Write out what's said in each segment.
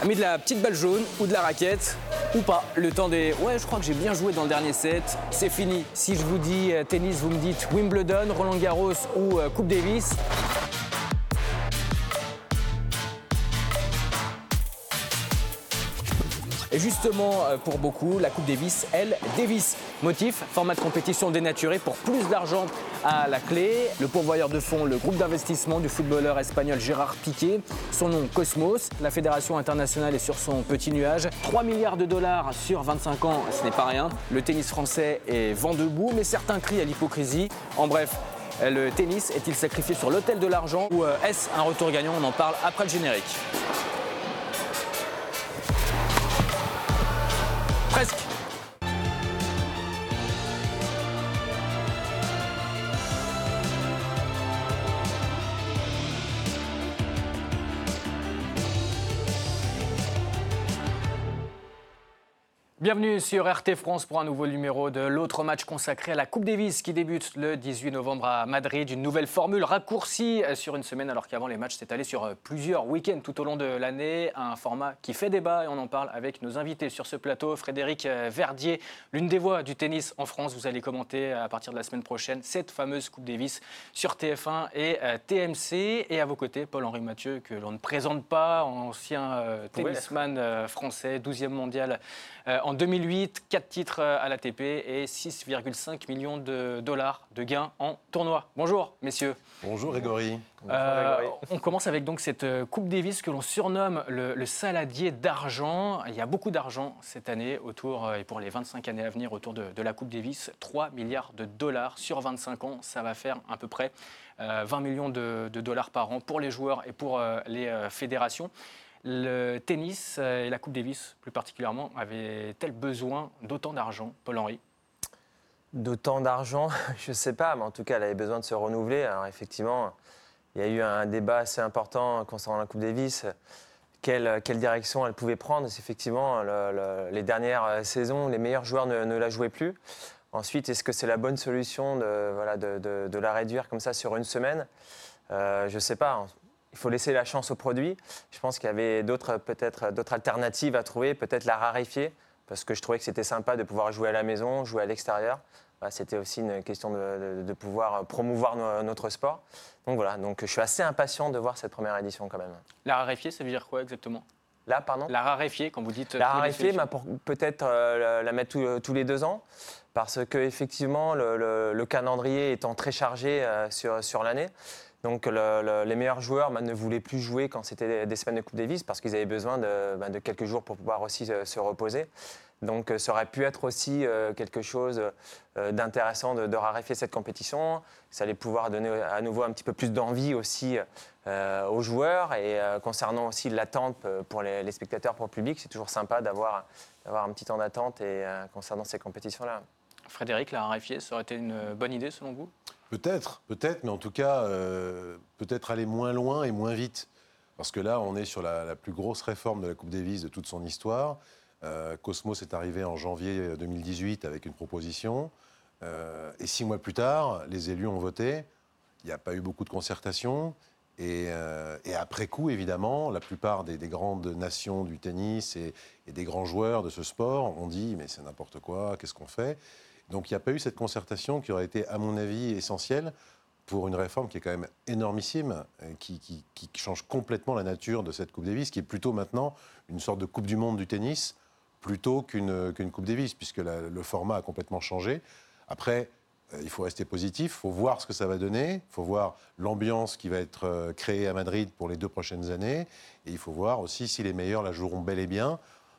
Amis de la petite balle jaune ou de la raquette ou pas. Le temps des ouais, je crois que j'ai bien joué dans le dernier set. C'est fini. Si je vous dis euh, tennis, vous me dites Wimbledon, Roland Garros ou euh, Coupe Davis. Et justement, euh, pour beaucoup, la Coupe Davis, elle, Davis. Motif, format de compétition dénaturé pour plus d'argent à la clé. Le pourvoyeur de fonds, le groupe d'investissement du footballeur espagnol Gérard Piqué. Son nom, Cosmos. La fédération internationale est sur son petit nuage. 3 milliards de dollars sur 25 ans, ce n'est pas rien. Le tennis français est vent debout, mais certains crient à l'hypocrisie. En bref, le tennis est-il sacrifié sur l'autel de l'argent ou euh, est-ce un retour gagnant? On en parle après le générique. Bienvenue sur RT France pour un nouveau numéro de l'autre match consacré à la Coupe Davis qui débute le 18 novembre à Madrid. Une nouvelle formule raccourcie sur une semaine alors qu'avant les matchs s'étalaient sur plusieurs week-ends tout au long de l'année. Un format qui fait débat et on en parle avec nos invités sur ce plateau. Frédéric Verdier, l'une des voix du tennis en France. Vous allez commenter à partir de la semaine prochaine cette fameuse Coupe Davis sur TF1 et euh, TMC. Et à vos côtés, Paul-Henri Mathieu, que l'on ne présente pas, ancien euh, tennisman euh, français, 12e mondial en 2008, 4 titres à l'ATP et 6,5 millions de dollars de gains en tournoi. Bonjour, messieurs. Bonjour, Grégory. Euh, on commence avec donc cette euh, Coupe Davis que l'on surnomme le, saladier d'argent. Il y a beaucoup d'argent cette année autour, euh, et pour les 25 années à venir autour de, la Coupe Davis. 3 milliards de dollars sur 25 ans, ça va faire à peu près 20 millions de, de, dollars par an pour les joueurs et pour les fédérations. Le tennis et la Coupe Davis, plus particulièrement, avaient-elles besoin d'autant d'argent, Paul-Henri D'autant d'argent, je ne sais pas, mais en tout cas, elle avait besoin de se renouveler. Alors effectivement, il y a eu un débat assez important concernant la Coupe Davis. Quelle, quelle direction elle pouvait prendre? Effectivement, les dernières saisons, les meilleurs joueurs ne, la jouaient plus. Ensuite, est-ce que c'est la bonne solution de, la réduire comme ça sur une semaine? Euh, Je ne sais pas il faut laisser la chance au produit. Je pense qu'il y avait d'autres peut-être d'autres alternatives à trouver, peut-être la raréfier, parce que je trouvais que c'était sympa de pouvoir jouer à la maison, jouer à l'extérieur. c'était aussi une question de, pouvoir promouvoir notre sport. Donc voilà, donc je suis assez impatient de voir cette première édition quand même. La raréfier, ça veut dire quoi exactement? Là, pardon? La raréfier, quand vous dites. La raréfier, bah, peut-être euh, la mettre tous les deux ans, parce que effectivement, le, calendrier étant très chargé euh, sur, sur l'année, donc les meilleurs joueurs bah, ne voulaient plus jouer quand c'était des semaines de Coupe Davis parce qu'ils avaient besoin de, bah, quelques jours pour pouvoir aussi euh, se reposer. Donc euh, ça aurait pu être aussi euh, quelque chose d'intéressant de, raréfier cette compétition. Ça allait pouvoir donner à nouveau un petit peu plus d'envie aussi aux joueurs. Et concernant aussi l'attente pour les, spectateurs, pour le public, c'est toujours sympa d'avoir un petit temps d'attente et concernant ces compétitions-là. Frédéric, la raréfier, ça aurait été une bonne idée selon vous? Peut-être, peut-être, mais en tout cas, euh, peut-être aller moins loin et moins vite. Parce que là, on est sur la, plus grosse réforme de la Coupe Davis de toute son histoire. Euh, Cosmos est arrivé en janvier 2018 avec une proposition. Euh, et six mois plus tard, les élus ont voté. Il n'y a pas eu beaucoup de concertation. Et, après coup, évidemment, la plupart des, grandes nations du tennis et, et, des grands joueurs de ce sport ont dit mais c'est n'importe quoi, qu'est-ce qu'on fait? Donc il n'y a pas eu cette concertation qui aurait été, à mon avis, essentielle pour une réforme qui est quand même énormissime, qui, change complètement la nature de cette Coupe Davis, qui est plutôt maintenant une sorte de Coupe du Monde du tennis, plutôt qu'une Coupe Davis, puisque le format a complètement changé. Après, euh, il faut rester positif, il faut voir ce que ça va donner, il faut voir l'ambiance qui va être euh, créée à Madrid pour les deux prochaines années, et il faut voir aussi si les meilleurs la joueront bel et bien.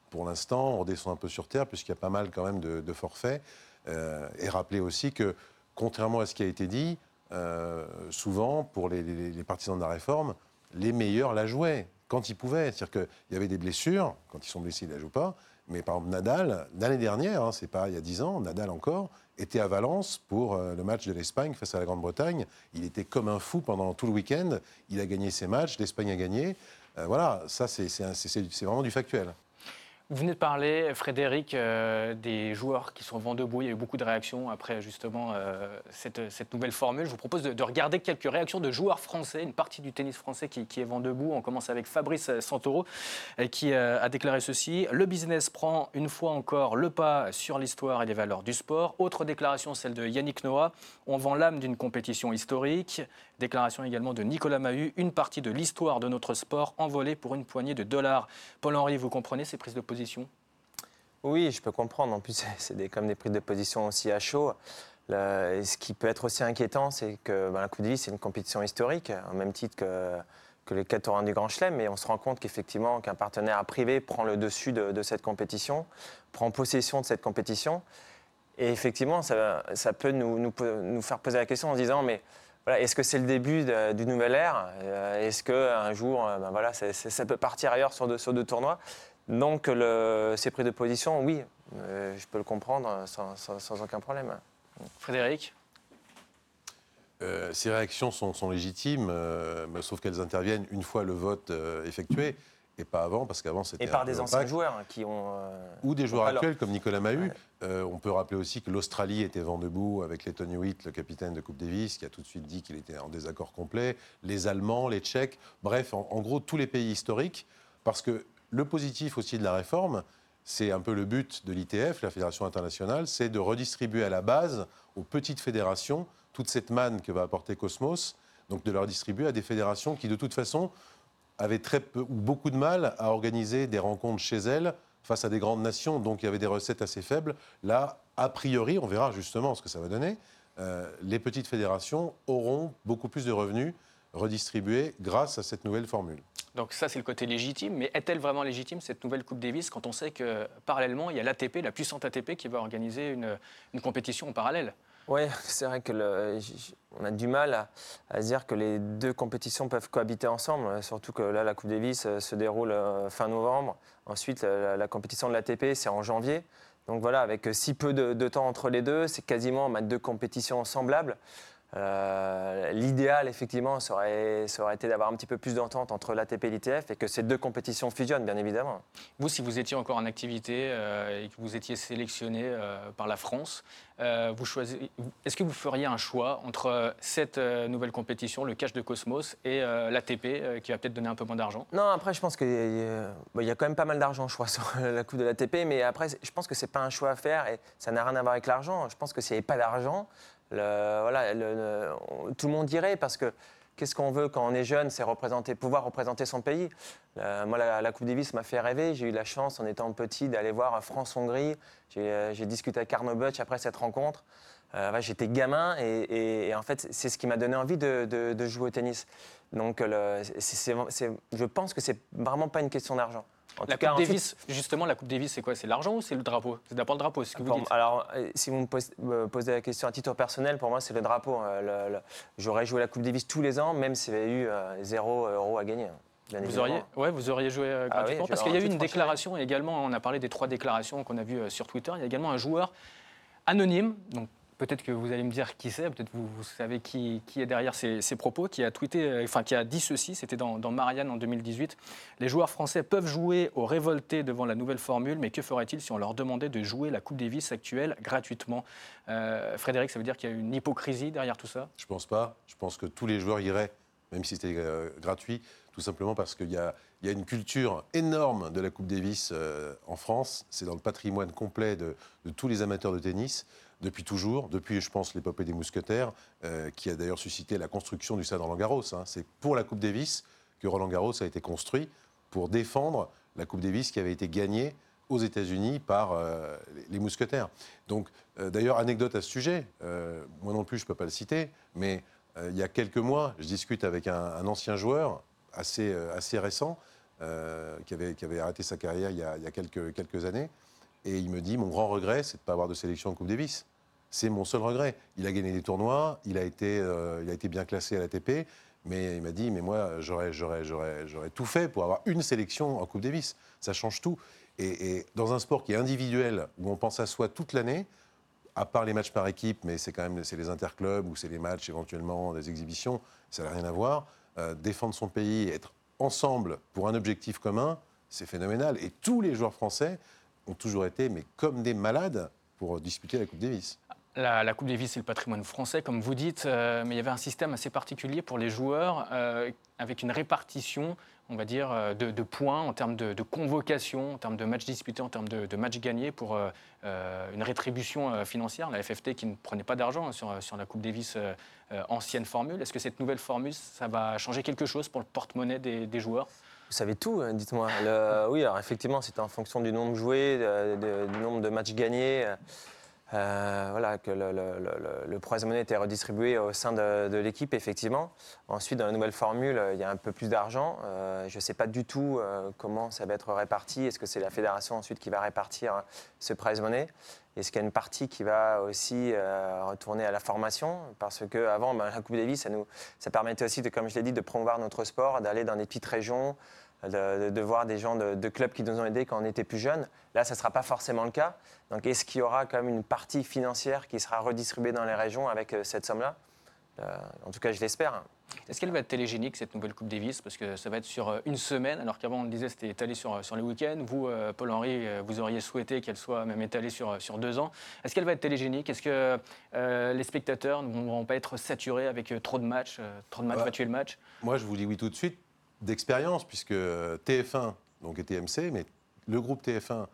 Pour l'instant, on redescend un peu sur terre, puisqu'il y a pas mal quand même de forfaits. Euh, et rappeler aussi que, contrairement à ce qui a été dit, euh, souvent, pour les, partisans de la réforme, les meilleurs la jouaient quand ils pouvaient. C'est-à-dire qu'il y avait des blessures, quand ils sont blessés, ils ne la jouent pas. Mais par exemple, Nadal, l'année dernière, hein, c'est pas il y a 10 ans, Nadal encore, était à Valence pour euh, le match de l'Espagne face à la Grande-Bretagne. Il était comme un fou pendant tout le week-end. Il a gagné ses matchs, l'Espagne a gagné. voilà, ça, c'est vraiment du factuel. Vous venez de parler, Frédéric, euh, des joueurs qui sont vent debout. Il y a eu beaucoup de réactions après justement euh, cette, nouvelle formule. Je vous propose de, regarder quelques réactions de joueurs français, une partie du tennis français qui, est vent debout. On commence avec Fabrice Santoro euh, qui a déclaré ceci Le business prend une fois encore le pas sur l'histoire et les valeurs du sport. Autre déclaration, celle de Yannick Noah On vend l'âme d'une compétition historique. Déclaration également de Nicolas Mahut Une partie de l'histoire de notre sport envolée pour une poignée de dollars. Paul-Henri, vous comprenez ces prises de position oui, je peux comprendre. En plus, c'est comme des prises de position aussi à chaud. ce qui peut être aussi inquiétant, c'est que ben, la Coupe c'est une compétition historique, au même titre que, les 4 ans du Grand Chelem. Mais on se rend compte qu'effectivement, qu'un partenaire privé prend le dessus de, cette compétition, prend possession de cette compétition. Et effectivement, ça, peut nous, faire poser la question en se disant, mais est-ce que c'est le début d'une nouvelle ère? Euh, Est-ce qu'un jour, euh, ben voilà, ça peut partir ailleurs sur sur deux tournois? Donc, le, ces prises de position, oui, euh, je peux le comprendre sans, aucun problème. Frédéric euh, ces réactions sont, légitimes, euh, sauf qu'elles interviennent une fois le vote effectué et pas avant, parce qu'avant c'était. Et par des anciens joueurs hein, qui ont. Ou des joueurs actuels comme Nicolas Mahut. on peut rappeler aussi que l'Australie était vent debout avec les Tony Witt, le capitaine de Coupe Davis, qui a tout de suite dit qu'il était en désaccord complet. Les Allemands, les Tchèques, bref, en gros tous les pays historiques, parce que le positif aussi de la réforme, c'est un peu le but de l'ITF, la Fédération internationale, c'est de redistribuer à la base aux petites fédérations toute cette manne que va apporter Cosmos, donc de leur distribuer à des fédérations qui de toute façon avaient très peu ou beaucoup de mal à organiser des rencontres chez elles face à des grandes nations, donc il y avait des recettes assez faibles. Là, a priori, on verra justement ce que ça va donner, euh, les petites fédérations auront beaucoup plus de revenus redistribués grâce à cette nouvelle formule. Donc ça, c'est le côté légitime. Mais est-elle vraiment légitime, cette nouvelle Coupe Davis, quand on sait que parallèlement, il y a l'ATP, la puissante ATP, qui va organiser une, compétition en parallèle? Oui, c'est vrai que a du mal à, dire que les deux compétitions peuvent cohabiter ensemble, surtout que là, la Coupe Davis euh, se déroule euh, fin novembre. Ensuite, la, compétition de l'ATP, c'est en janvier. Donc voilà, avec si peu de, temps entre les deux, c'est quasiment deux compétitions semblables. Euh, l'idéal, effectivement, ça aurait, été d'avoir un petit peu plus d'entente entre l'ATP et l'ITF et que ces deux compétitions fusionnent, bien évidemment. Vous, si vous étiez encore en activité euh, et que vous étiez sélectionné euh, par la France, vous est-ce que vous feriez un choix entre cette nouvelle compétition, le cash de Cosmos, et l'ATP qui va peut-être donner un peu moins d'argent? Non, après, je pense qu'il y, y, a quand même pas mal d'argent, je crois, sur la Coupe de l'ATP, mais après, je pense que c'est pas un choix à faire et ça n'a rien à voir avec l'argent. Je pense que s'il n'y avait pas d'argent, voilà, tout le monde dirait parce que qu'est-ce qu'on veut quand on est jeune C'est représenter, pouvoir représenter son pays. moi, la, Coupe Davis m'a fait rêver. J'ai eu la chance, en étant petit, d'aller voir France-Hongrie. J'ai euh, discuté avec Arnaud Butch après cette rencontre. Euh, J'étais gamin et, en fait, c'est ce qui m'a donné envie de, jouer au tennis. Donc, je pense que c'est vraiment pas une question d'argent la Coupe Davis, justement, la Coupe Davis, c'est quoi? C'est l'argent ou c'est le drapeau? C'est d'abord le drapeau, ce que vous dites. Alors, euh, si vous me posez la question à titre personnel, pour moi, c'est le drapeau. Euh, j'aurais joué la Coupe Davis tous les ans, même s'il y avait eu 0 euh, euros à gagner. Vous auriez, ouais, vous auriez joué ah gratuitement Parce qu'il y a eu une déclaration également, on a parlé des trois déclarations qu'on a vues sur Twitter. Il y a également un joueur anonyme, donc Peut-être que vous allez me dire qui c'est, peut-être vous, vous savez qui, est derrière ces, propos, qui a tweeté, euh, enfin qui a dit ceci, c'était dans, Marianne en 2018. Les joueurs français peuvent jouer au révolté devant la nouvelle formule, mais que ferait-il si on leur demandait de jouer la Coupe Davis actuelle gratuitement? Euh, Frédéric, ça veut dire qu'il y a une hypocrisie derrière tout ça? Je pense pas. Je pense que tous les joueurs iraient, même si c'était euh, gratuit, tout simplement parce qu'il y a, une culture énorme de la Coupe Davis en France. C'est dans le patrimoine complet de tous les amateurs de tennis depuis toujours, depuis, je pense, l'épopée des mousquetaires, euh, qui a d'ailleurs suscité la construction du stade Roland-Garros. Hein. C'est pour la Coupe Davis que Roland-Garros a été construit pour défendre la Coupe Davis qui avait été gagnée aux États-Unis par euh, les mousquetaires. Donc, euh, d'ailleurs, anecdote à ce sujet, moi non plus, je ne peux pas le citer, mais il y a quelques mois, je discute avec un, ancien joueur assez, assez récent, qui avait, qui, avait, arrêté sa carrière il y a, il y a quelques, quelques années, et il me dit, mon grand regret, c'est de ne pas avoir de sélection en Coupe Davis. C'est mon seul regret. Il a gagné des tournois, il a été, euh, il a été bien classé à l'ATP, mais il m'a dit, mais moi, j'aurais, tout fait pour avoir une sélection en Coupe Davis. Ça change tout. Et, dans un sport qui est individuel, où on pense à soi toute l'année, à part les matchs par équipe, mais c'est quand même les interclubs ou c'est les matchs éventuellement, des exhibitions, ça n'a rien à voir. Euh, défendre son pays, être ensemble pour un objectif commun, c'est phénoménal. Et tous les joueurs français ont toujours été, mais comme des malades, pour disputer la Coupe Davis. La, Coupe Davis, c'est le patrimoine français, comme vous dites, euh, mais il y avait un système assez particulier pour les joueurs, euh, avec une répartition, on va dire, euh, de, points en termes de, convocation, en termes de matchs disputés, en termes de, matchs gagnés, pour une rétribution financière. La FFT qui ne prenait pas d'argent hein, sur, la Coupe Davis ancienne formule. Est-ce que cette nouvelle formule, ça va changer quelque chose pour le porte-monnaie des, joueurs? Vous savez tout, hein, dites-moi. Oui, alors effectivement, c'est en fonction du nombre joué, du nombre de matchs gagnés. Euh, voilà, que le, le, le, prize money était redistribué au sein de, l'équipe, effectivement. Ensuite, dans la nouvelle formule, euh, il y a un peu plus d'argent. Euh, je ne sais pas du tout comment ça va être réparti. Est-ce que c'est la fédération ensuite qui va répartir ce prize money? Est-ce qu'il y a une partie qui va aussi retourner à la formation? Parce qu'avant, ben, la Coupe Davis, ça, nous, ça permettait aussi, comme je l'ai dit, de promouvoir notre sport, d'aller dans des petites régions, de, voir des gens de, clubs qui nous ont aidés quand on était plus jeunes. Là, ça ne sera pas forcément le cas. Donc, est-ce qu'il y aura quand même une partie financière qui sera redistribuée dans les régions avec euh, cette somme-là? Euh, En tout cas, je l'espère. Est-ce qu'elle va être télégénique, cette nouvelle Coupe Davis? Parce que ça va être sur euh, une semaine, alors qu'avant, on le disait, c'était étalé sur, sur les week-ends. Vous, Paul-Henri, vous auriez souhaité qu'elle soit même étalée sur, sur deux ans. Est-ce qu'elle va être télégénique? Est-ce que les spectateurs ne vont pas être saturés avec trop de matchs, trop de matchs, va tuer le match? Moi, je vous dis oui tout de suite d'expérience, puisque TF1 donc, et TMC, mais le groupe TF1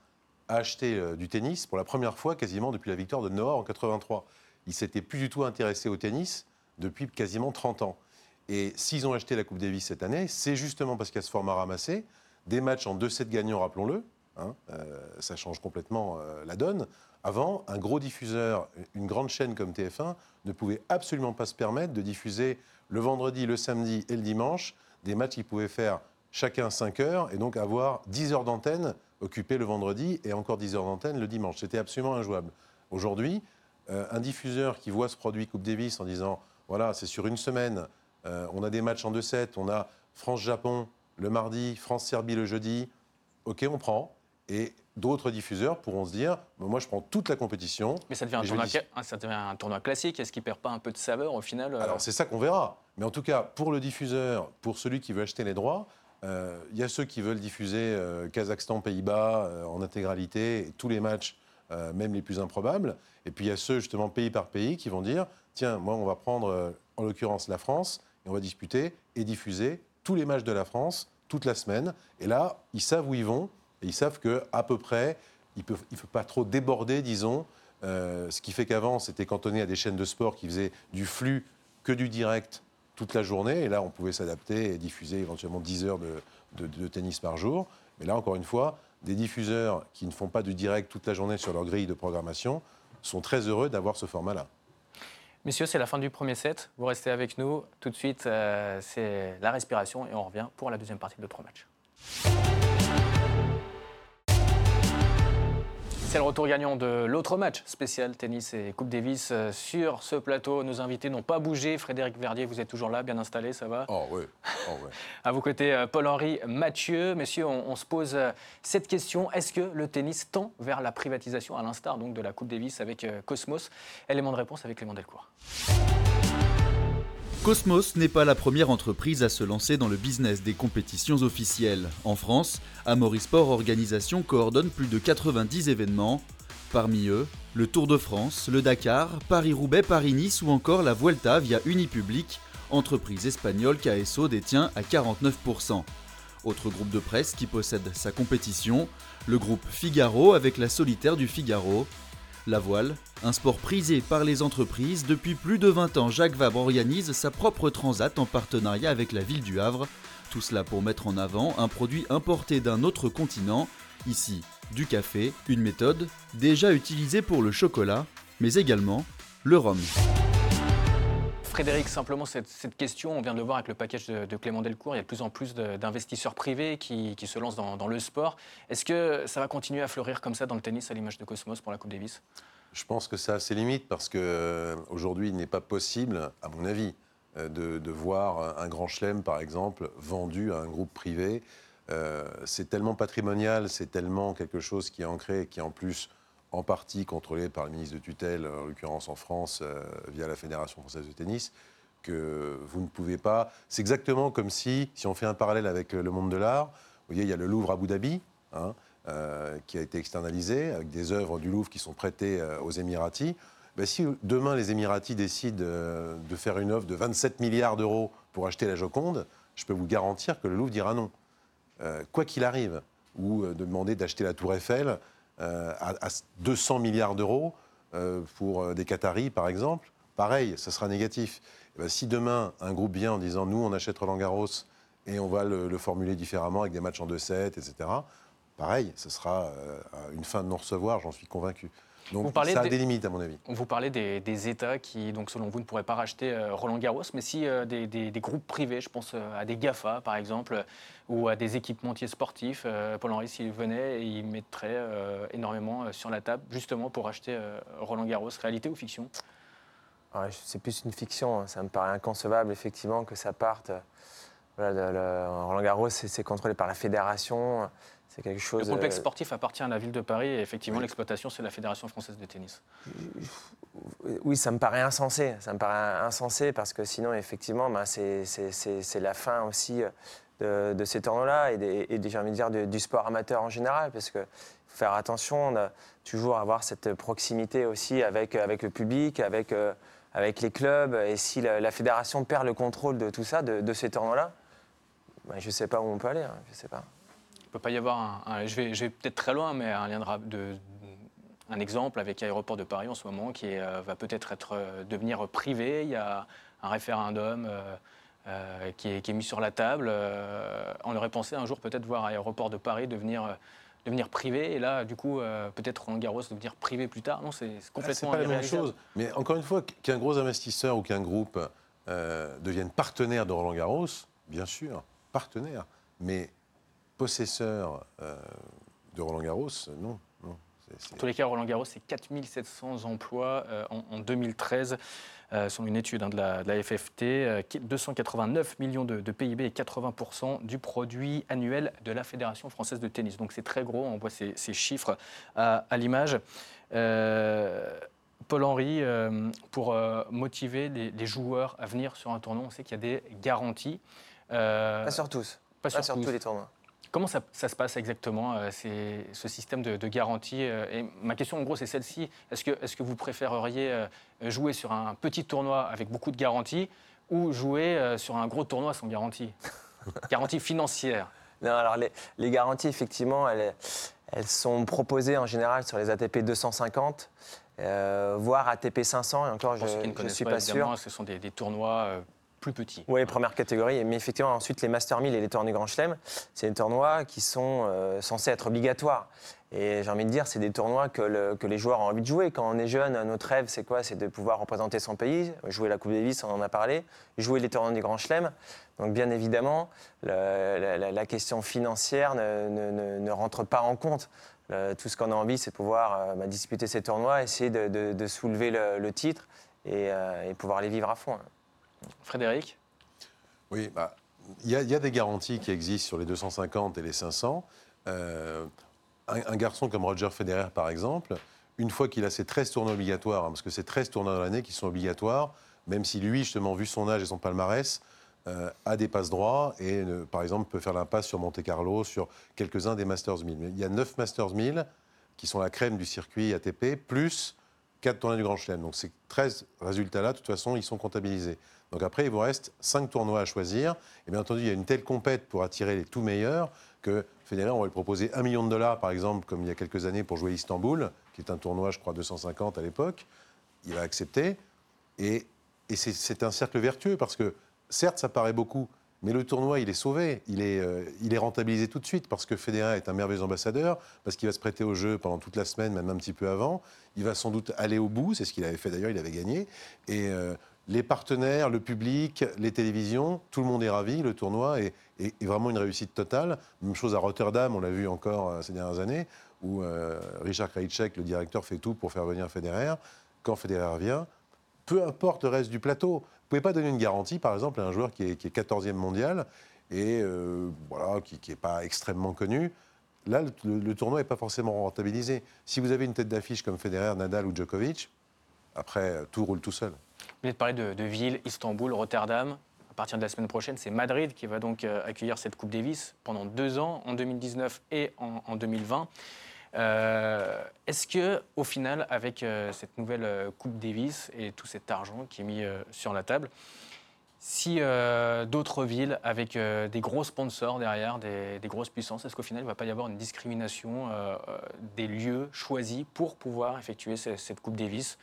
a acheté euh, du tennis pour la première fois quasiment depuis la victoire de Noah en 83. Ils s'étaient plus du tout intéressés au tennis depuis quasiment 30 ans. Et s'ils ont acheté la Coupe Davis cette année, c'est justement parce qu'il y a ce format ramassé, des matchs en 2-7 gagnants, rappelons-le, hein, euh, ça change complètement euh, la donne. Avant, un gros diffuseur, une grande chaîne comme TF1, ne pouvait absolument pas se permettre de diffuser le vendredi, le samedi et le dimanche des matchs qui pouvaient faire chacun 5 heures et donc avoir 10 heures d'antenne occupées le vendredi et encore 10 heures d'antenne le dimanche. C'était absolument injouable. Aujourd'hui, euh, un diffuseur qui voit ce produit Coupe Davis en disant voilà, c'est sur une semaine, euh, on a des matchs en 2-7, on a France-Japon le mardi, France-Serbie le jeudi, ok, on prend. Et d'autres diffuseurs pourront se dire moi je prends toute la compétition. Mais ça devient, un tournoi, ça devient un tournoi, classique. Est-ce qu'il perd pas un peu de saveur au final euh Alors c'est ça qu'on verra. Mais en tout cas, pour le diffuseur, pour celui qui veut acheter les droits, euh, il y a ceux qui veulent diffuser euh, Kazakhstan, Pays-Bas en intégralité, tous les matchs, même les plus improbables. Et puis il y a ceux justement pays par pays qui vont dire tiens, moi on va prendre en l'occurrence la France et on va disputer et diffuser tous les matchs de la France toute la semaine. Et là, ils savent où ils vont ils savent qu'à peu près, il ne faut pas trop déborder, disons. Euh, ce qui fait qu'avant, c'était cantonné à des chaînes de sport qui faisaient du flux que du direct toute la journée. Et là, on pouvait s'adapter et diffuser éventuellement 10 heures de, tennis par jour. Mais là, encore une fois, des diffuseurs qui ne font pas du direct toute la journée sur leur grille de programmation sont très heureux d'avoir ce format-là. Messieurs, c'est la fin du premier set. Vous restez avec nous. Tout de suite, euh, c'est la respiration et on revient pour la deuxième partie de trois matchs. C'est le retour gagnant de l'autre match spécial tennis et Coupe Davis euh, sur ce plateau. Nos invités n'ont pas bougé. Frédéric Verdier, vous êtes toujours là, bien installé, ça va Oh oui. Oh, à vos côtés, euh, Paul-Henri Mathieu. Messieurs, on, se pose euh, cette question. Est-ce que le tennis tend vers la privatisation, à l'instar donc de la Coupe Davis avec Cosmos? Élément de réponse avec Clément Delcourt. Cosmos n'est pas la première entreprise à se lancer dans le business des compétitions officielles. En France, Sport Organisation coordonne plus de 90 événements. Parmi eux, le Tour de France, le Dakar, Paris-Roubaix, Paris-Nice ou encore la Vuelta via Unipublic, entreprise espagnole qu'ASO détient à 49%. Autre groupe de presse qui possède sa compétition, le groupe Figaro avec la solitaire du Figaro, la voile, un sport prisé par les entreprises, depuis plus de 20 ans, Jacques Vabre organise sa propre transat en partenariat avec la ville du Havre. Tout cela pour mettre en avant un produit importé d'un autre continent, ici du café, une méthode déjà utilisée pour le chocolat, mais également le rhum. Frédéric, simplement cette, question, on vient de le voir avec le package de, Clément Delcourt, il y a de plus en plus d'investisseurs privés qui, se lancent dans, le sport. Est-ce que ça va continuer à fleurir comme ça dans le tennis à l'image de Cosmos pour la Coupe Davis? Je pense que ça a ses limites parce qu'aujourd'hui, il n'est pas possible, à mon avis, euh, de, voir un grand chelem, par exemple, vendu à un groupe privé. Euh, c'est tellement patrimonial, c'est tellement quelque chose qui est ancré, qui en plus en partie contrôlé par le ministre de tutelle, en l'occurrence en France, euh, via la Fédération française de tennis, que vous ne pouvez pas. C'est exactement comme si, si on fait un parallèle avec le monde de l'art, Vous voyez, il y a le Louvre Abu Dhabi, hein, euh, qui a été externalisé, avec des œuvres du Louvre qui sont prêtées euh, aux Émiratis. Ben, si demain les Émiratis décident euh, de faire une offre de 27 milliards d'euros pour acheter la Joconde, je peux vous garantir que le Louvre dira non. Euh, quoi qu'il arrive, ou euh, de demander d'acheter la Tour Eiffel euh, à, à 200 milliards d'euros euh, pour euh, des Qataris, par exemple, pareil, ça sera négatif. Eh ben, si demain, un groupe vient en disant nous, on achète Roland Garros et on va le, le formuler différemment avec des matchs en 2-7, etc., pareil, ce sera euh, une fin de non-recevoir, j'en suis convaincu. Donc Vous parlez ça a des- des limites, à mon avis. Vous parlez des, des États qui, donc, selon vous, ne pourraient pas racheter euh, Roland Garros, mais si euh, des, des- des groupes privés, je pense euh, à des GAFA par exemple, ou à des équipementiers sportifs, euh, Paul-Henri, s'il venait, il mettrait euh, énormément euh, sur la table, justement pour acheter euh, Roland Garros. Réalité ou fiction? Ouais, c'est plus une fiction. hein. Ça me paraît inconcevable, effectivement, que ça parte. Voilà, de- le- Roland Garros, c'est contrôlé par la fédération. C'est quelque chose. Le complexe euh, sportif appartient à la ville de Paris et effectivement, l'exploitation, c'est la Fédération française de tennis. Oui, ça me paraît insensé. Ça me paraît insensé parce que sinon, effectivement, ben, c'est- la fin aussi euh, de, de ces tournois-là et, des, et des- j'ai envie de dire du sport amateur en général parce que faut faire attention, toujours avoir cette proximité aussi avec, avec le public, avec, euh, avec les clubs. Et si la, la fédération perd le contrôle de tout ça, de, de ces tournois-là, ben, je ne sais pas où on peut aller. hein, je sais pas. Il ne peut pas y avoir un, un- je vais, je vais peut-être très loin, mais un lien de, un exemple avec Aéroport de Paris en ce moment qui est, euh, va peut-être être, euh, devenir privé. Il y a un référendum euh, euh, qui, est, qui est mis sur la table. Euh, on aurait pensé un jour peut-être voir Aéroport de Paris devenir, euh, devenir privé, et là, du coup, euh, peut-être Roland Garros devenir privé plus tard. Non, c'est Ah, C'est complètement pas la même chose. Mais encore une fois, qu'un gros investisseur ou qu'un groupe euh, devienne partenaire de Roland Garros, bien sûr, partenaire. Mais possesseur euh, de Roland Garros, non. non. En tous les cas, Roland Garros, c'est 4700 emplois euh, en, en 2013, euh, selon une étude hein, de, la, FFT. euh, qui- 289 millions de, PIB et 80% du produit annuel de la Fédération française de tennis. Donc c'est très gros, on voit ces, chiffres à, l'image. Euh, Paul-Henri, euh, pour euh, motiver les, les joueurs à venir sur un tournoi, on sait qu'il y a des garanties. Euh, Pas sur tous. pas Pas sur tous. tous les tournois. Comment ça, ça se passe exactement, euh, c'est- ce système de, de garantie euh, Et ma question, en gros, c'est celle-ci. Est-ce que, est que vous préféreriez euh, jouer sur un petit tournoi avec beaucoup de garanties ou jouer sur un gros tournoi sans garantie? Garantie financière. Non, alors les, les garanties, effectivement, elles, elles sont proposées en général sur les ATP 250, euh, voire ATP 500. Et encore, Pour je ne suis pas, pas sûr. ce sont des, des tournois plus. Oui, première catégorie. Mais effectivement, ensuite, les Master 1000 et les tournois Grand Chelem, c'est des tournois qui sont euh, censés être obligatoires. Et j'ai envie de dire, c'est des tournois que, le- que les joueurs ont envie de jouer. Quand on est jeune, notre rêve, c'est quoi? C'est de pouvoir représenter son pays, jouer la Coupe Davis, on en a parlé, jouer les tournois du Grand Chelem. Donc, bien évidemment, la, question financière ne, rentre pas en compte. Tout ce qu'on a envie, c'est pouvoir euh, bah, disputer ces tournois, essayer de, de- de soulever le, titre euh, et pouvoir les vivre à fond. Frédéric Oui, bah, il y, a- des garanties qui existent sur les 250 et les 500. Euh, un, un garçon comme Roger Federer, par exemple, une fois qu'il a ses 13 tournois obligatoires, hein, parce que c'est 13 tournois dans l'année qui sont obligatoires, même si lui, justement, vu son âge et son palmarès, euh, a des passes droits et, euh, par exemple, peut faire l'impasse sur Monte Carlo, sur quelques-uns des Masters 1000. Mais il y a 9 Masters 1000 qui sont la crème du circuit ATP, plus 4 tournois du Grand Chelem. Donc ces 13 résultats-là, de toute façon, ils sont comptabilisés. Donc après, il vous reste 5 tournois à choisir. Et bien entendu, il y a une telle compète pour attirer les tout meilleurs que Federer, on va lui proposer 1 million de dollars, par exemple, comme il y a quelques années, pour jouer Istanbul, qui est un tournoi, je crois, 250 à l'époque. Il va accepter. Et, et c'est un cercle vertueux parce que, certes, ça paraît beaucoup, mais le tournoi, il est sauvé, il est, euh, il est rentabilisé tout de suite parce que Federer est un merveilleux ambassadeur, parce qu'il va se prêter au jeu pendant toute la semaine, même un petit peu avant. Il va sans doute aller au bout, c'est ce qu'il avait fait d'ailleurs, il avait gagné. Et euh, les partenaires, le public, les télévisions, tout le monde est ravi, le tournoi est, vraiment une réussite totale. Même chose à Rotterdam, on l'a vu encore euh, ces dernières années, où Richard Krajicek, le directeur, fait tout pour faire venir Federer. Quand Federer vient, peu importe le reste du plateau. Vous ne pouvez pas donner une garantie, par exemple, à un joueur qui est, qui est 14e mondial et euh, voilà, qui n'est pas extrêmement connu. Là, le, tournoi n'est pas forcément rentabilisé. Si vous avez une tête d'affiche comme Federer, Nadal ou Djokovic, après, tout roule tout seul. Vous venez de parler de, de villes, Istanbul, Rotterdam. partir de la semaine prochaine, c'est Madrid qui va donc euh, accueillir cette Coupe Davis pendant deux ans, en 2019 et en, 2020. Euh, est-ce que, au final, avec euh, cette nouvelle Coupe Davis et tout cet argent qui est mis sur la table, si d'autres villes avec des gros sponsors derrière, des, grosses puissances, est-ce qu'au final, il ne va pas y avoir une discrimination des lieux choisis pour pouvoir effectuer cette Coupe Davis?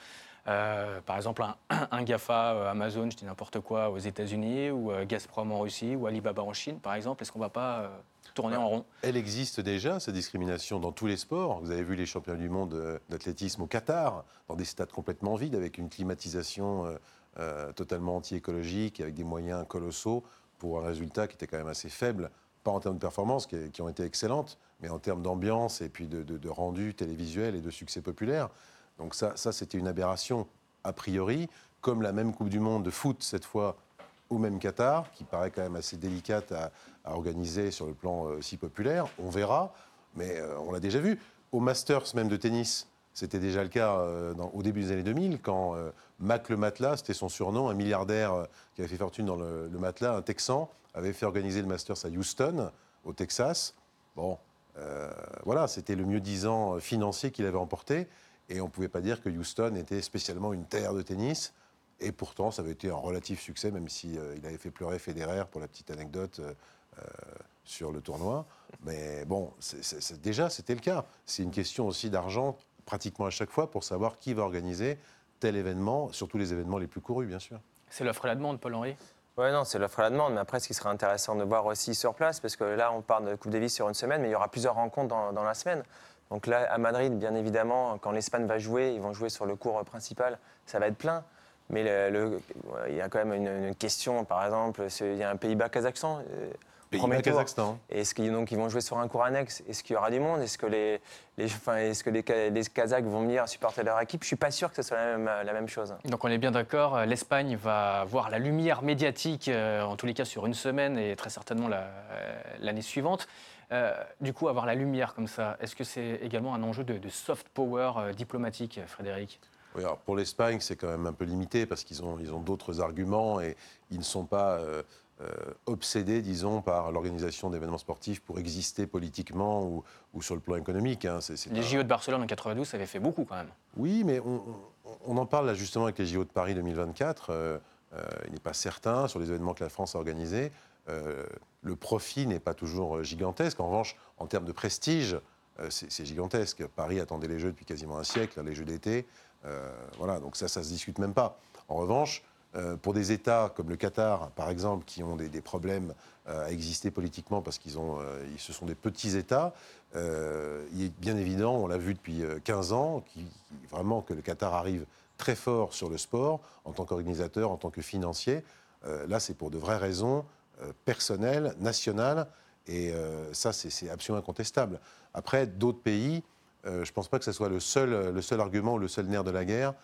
Euh, par exemple, un, GAFA euh, Amazon, je dis n'importe quoi, aux États-Unis, ou euh, Gazprom en Russie, ou Alibaba en Chine, par exemple, est-ce qu'on ne va pas tourner en rond Elle existe déjà, cette discrimination, dans tous les sports. Vous avez vu les champions du monde d'athlétisme au Qatar, dans des stades complètement vides, avec une climatisation totalement anti-écologique, avec des moyens colossaux, pour un résultat qui était quand même assez faible, pas en termes de performance, qui, ont été excellentes, mais en termes d'ambiance et puis de, de rendu télévisuel et de succès populaire. Donc ça, ça c'était une aberration a priori, comme la même Coupe du Monde de foot cette fois au même Qatar, qui paraît quand même assez délicate à, organiser sur le plan euh, si populaire. On verra, mais euh, on l'a déjà vu. Au Masters même de tennis, c'était déjà le cas euh, au début des années 2000, quand Mac le matelas, c'était son surnom, un milliardaire qui avait fait fortune dans le, le, matelas, un Texan, avait fait organiser le Masters à Houston, au Texas. Bon, voilà, c'était le mieux disant financier qu'il avait emporté. Et on ne pouvait pas dire que Houston était spécialement une terre de tennis. Et pourtant, ça avait été un relatif succès, même s'il si, euh, il avait fait pleurer Federer, pour la petite anecdote, euh, euh, sur le tournoi. Mais bon, déjà, c'était le cas. C'est une question aussi d'argent, pratiquement à chaque fois, pour savoir qui va organiser tel événement, surtout les événements les plus courus, bien sûr. C'est l'offre et la demande, Paul-Henri oui, non, c'est l'offre et la demande. Mais après, ce qui serait intéressant de voir aussi sur place, parce que là, on parle de Coupe Davis sur une semaine, mais il y aura plusieurs rencontres dans, dans la semaine. Donc là, à Madrid, bien évidemment, quand l'Espagne va jouer, ils vont jouer sur le cours principal, ça va être plein. Mais il y a quand même une, question, par exemple, il y a un Pays-Bas-Kazakhstan. Euh, Pays-Bas-Kazakhstan. Est-ce qu'ils vont jouer sur un cours annexe? Est-ce qu'il y aura du monde? Est-ce que, les, enfin, est-ce que les, les, Kazakhs vont venir supporter leur équipe? Je ne suis pas sûr que ce soit la même, la même chose. Donc on est bien d'accord, l'Espagne va voir la lumière médiatique, euh, en tous les cas sur une semaine et très certainement euh, l'année suivante. Euh, du coup, avoir la lumière comme ça, est-ce que c'est également un enjeu de, soft power euh, diplomatique, Frédéric? Oui, alors pour l'Espagne, c'est quand même un peu limité parce qu'ils ont, ils ont d'autres arguments et ils ne sont pas euh, obsédés, disons, par l'organisation d'événements sportifs pour exister politiquement ou, ou, sur le plan économique. Hein. les JO de Barcelone en 92, ça avait fait beaucoup quand même. Oui, mais on, on en parle là justement avec les JO de Paris 2024. il n'est pas certain sur les événements que la France a organisés. Euh, le profit n'est pas toujours euh, gigantesque. En revanche, en termes de prestige, euh, c'est gigantesque. Paris attendait les Jeux depuis quasiment un siècle, les Jeux d'été. Voilà, donc ça, ça ne se discute même pas. En revanche, pour des États comme le Qatar, par exemple, qui ont des, problèmes à exister politiquement parce qu'ils ont, ce sont des petits États, il est bien évident, on l'a vu depuis 15 ans, vraiment que le Qatar arrive très fort sur le sport en tant qu'organisateur, en tant que financier. là, c'est pour de vraies raisons euh, personnel, national, et euh, ça, c'est absolument incontestable. Après, d'autres pays, euh, je ne pense pas que ce soit le seul, le seul argument ou le seul nerf de la guerre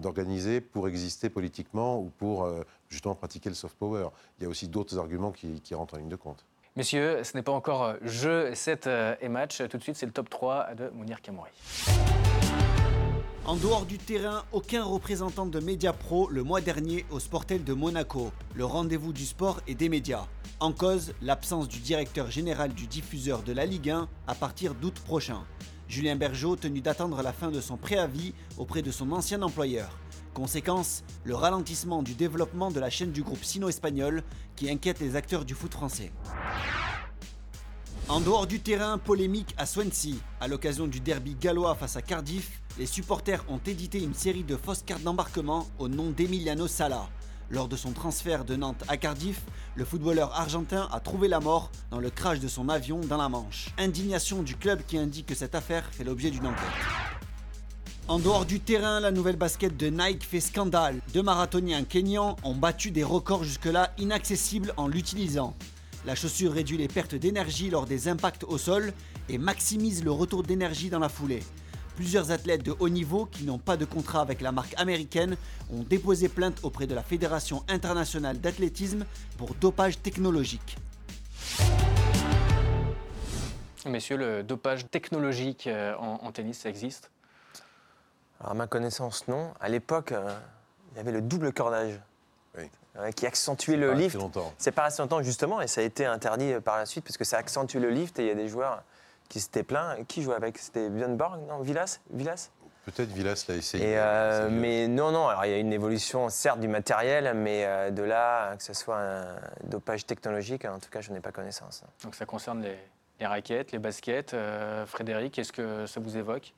d'organiser pour exister politiquement ou pour justement pratiquer le soft power. Il y a aussi d'autres arguments qui, qui, rentrent en ligne de compte. Messieurs, ce n'est pas encore jeu, 7 et match. Tout de suite, c'est le top 3 de Mounir Kamouri. En dehors du terrain, aucun représentant de Mediapro le mois dernier au Sportel de Monaco, le rendez-vous du sport et des médias. En cause, l'absence du directeur général du diffuseur de la Ligue 1 à partir d'août prochain. Julien Bergeau tenu d'attendre la fin de son préavis auprès de son ancien employeur. Conséquence, le ralentissement du développement de la chaîne du groupe sino-espagnol qui inquiète les acteurs du foot français. En dehors du terrain, polémique à Swansea. À l'occasion du derby gallois face à Cardiff, les supporters ont édité une série de fausses cartes d'embarquement au nom d'Emiliano Sala. Lors de son transfert de Nantes à Cardiff, le footballeur argentin a trouvé la mort dans le crash de son avion dans la Manche. Indignation du club qui indique que cette affaire fait l'objet d'une enquête. En dehors du terrain, la nouvelle basket de Nike fait scandale. Deux marathoniens kenyans ont battu des records jusque-là inaccessibles en l'utilisant. La chaussure réduit les pertes d'énergie lors des impacts au sol et maximise le retour d'énergie dans la foulée. Plusieurs athlètes de haut niveau qui n'ont pas de contrat avec la marque américaine ont déposé plainte auprès de la Fédération internationale d'athlétisme pour dopage technologique. Messieurs, le dopage technologique euh, en, tennis, ça existe? À ma connaissance, non. À l'époque, euh, il y avait le double cordage. ouais, qui accentuait le lift. longtemps. C'est pas assez longtemps justement et ça a été interdit euh, par la suite parce que ça accentue le lift et il y a des joueurs qui s'étaient plaints. Qui jouait avec C'était Björn Borg Non, Villas Villas? Peut-être Villas l'a essayé. Et, euh, mais non, non, alors il y a une évolution certes du matériel, mais euh, de là, que ce soit un dopage technologique, en tout cas, je n'ai pas connaissance. Donc ça concerne les, les raquettes, les baskets. Euh, Frédéric, est-ce que ça vous évoque?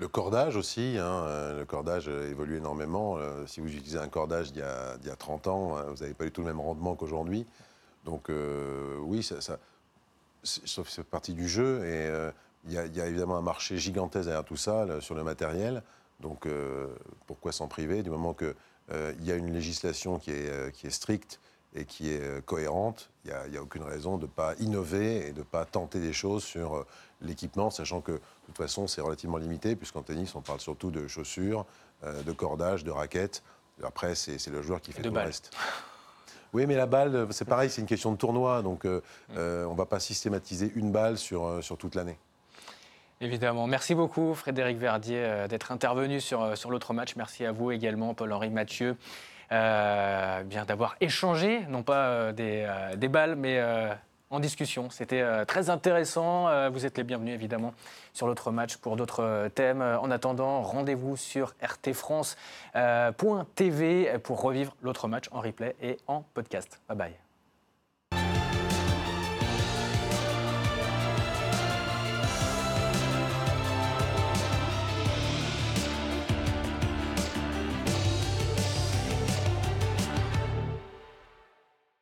Le cordage aussi, hein, le cordage évolue énormément. Euh, si vous utilisez un cordage d'il y, y a 30 ans, vous n'avez pas du tout le même rendement qu'aujourd'hui. Donc euh, oui, ça, sauf que c'est partie du jeu. Et euh, il y, a- il y a évidemment un marché gigantesque derrière tout ça, là, sur le matériel. Donc euh, pourquoi s'en priver du moment qu'il y a une législation qui est, euh, qui est stricte et qui est euh, cohérente, il n'y a, aucune raison de ne pas innover et de ne pas tenter des choses sur euh, l'équipement, sachant que de toute façon c'est relativement limité, puisqu'en tennis on parle surtout de chaussures, euh, de cordage, de raquettes. Après c'est le joueur qui fait tout le reste. Oui, mais la balle, euh, c'est pareil, c'est une question de tournoi, donc euh, euh, on ne va pas systématiser une balle sur, sur toute l'année. Évidemment. Merci beaucoup, Frédéric Verdier, d'être intervenu sur, sur l'autre match. Merci à vous également, Paul-Henri Mathieu, d'avoir échangé, non pas des, des balles, mais en discussion. C'était euh, très intéressant. Euh, vous êtes les bienvenus, évidemment, sur l'autre match pour d'autres euh, thèmes. En attendant, rendez-vous sur rtfrance.tv pour revivre l'autre match en replay et en podcast. Bye bye.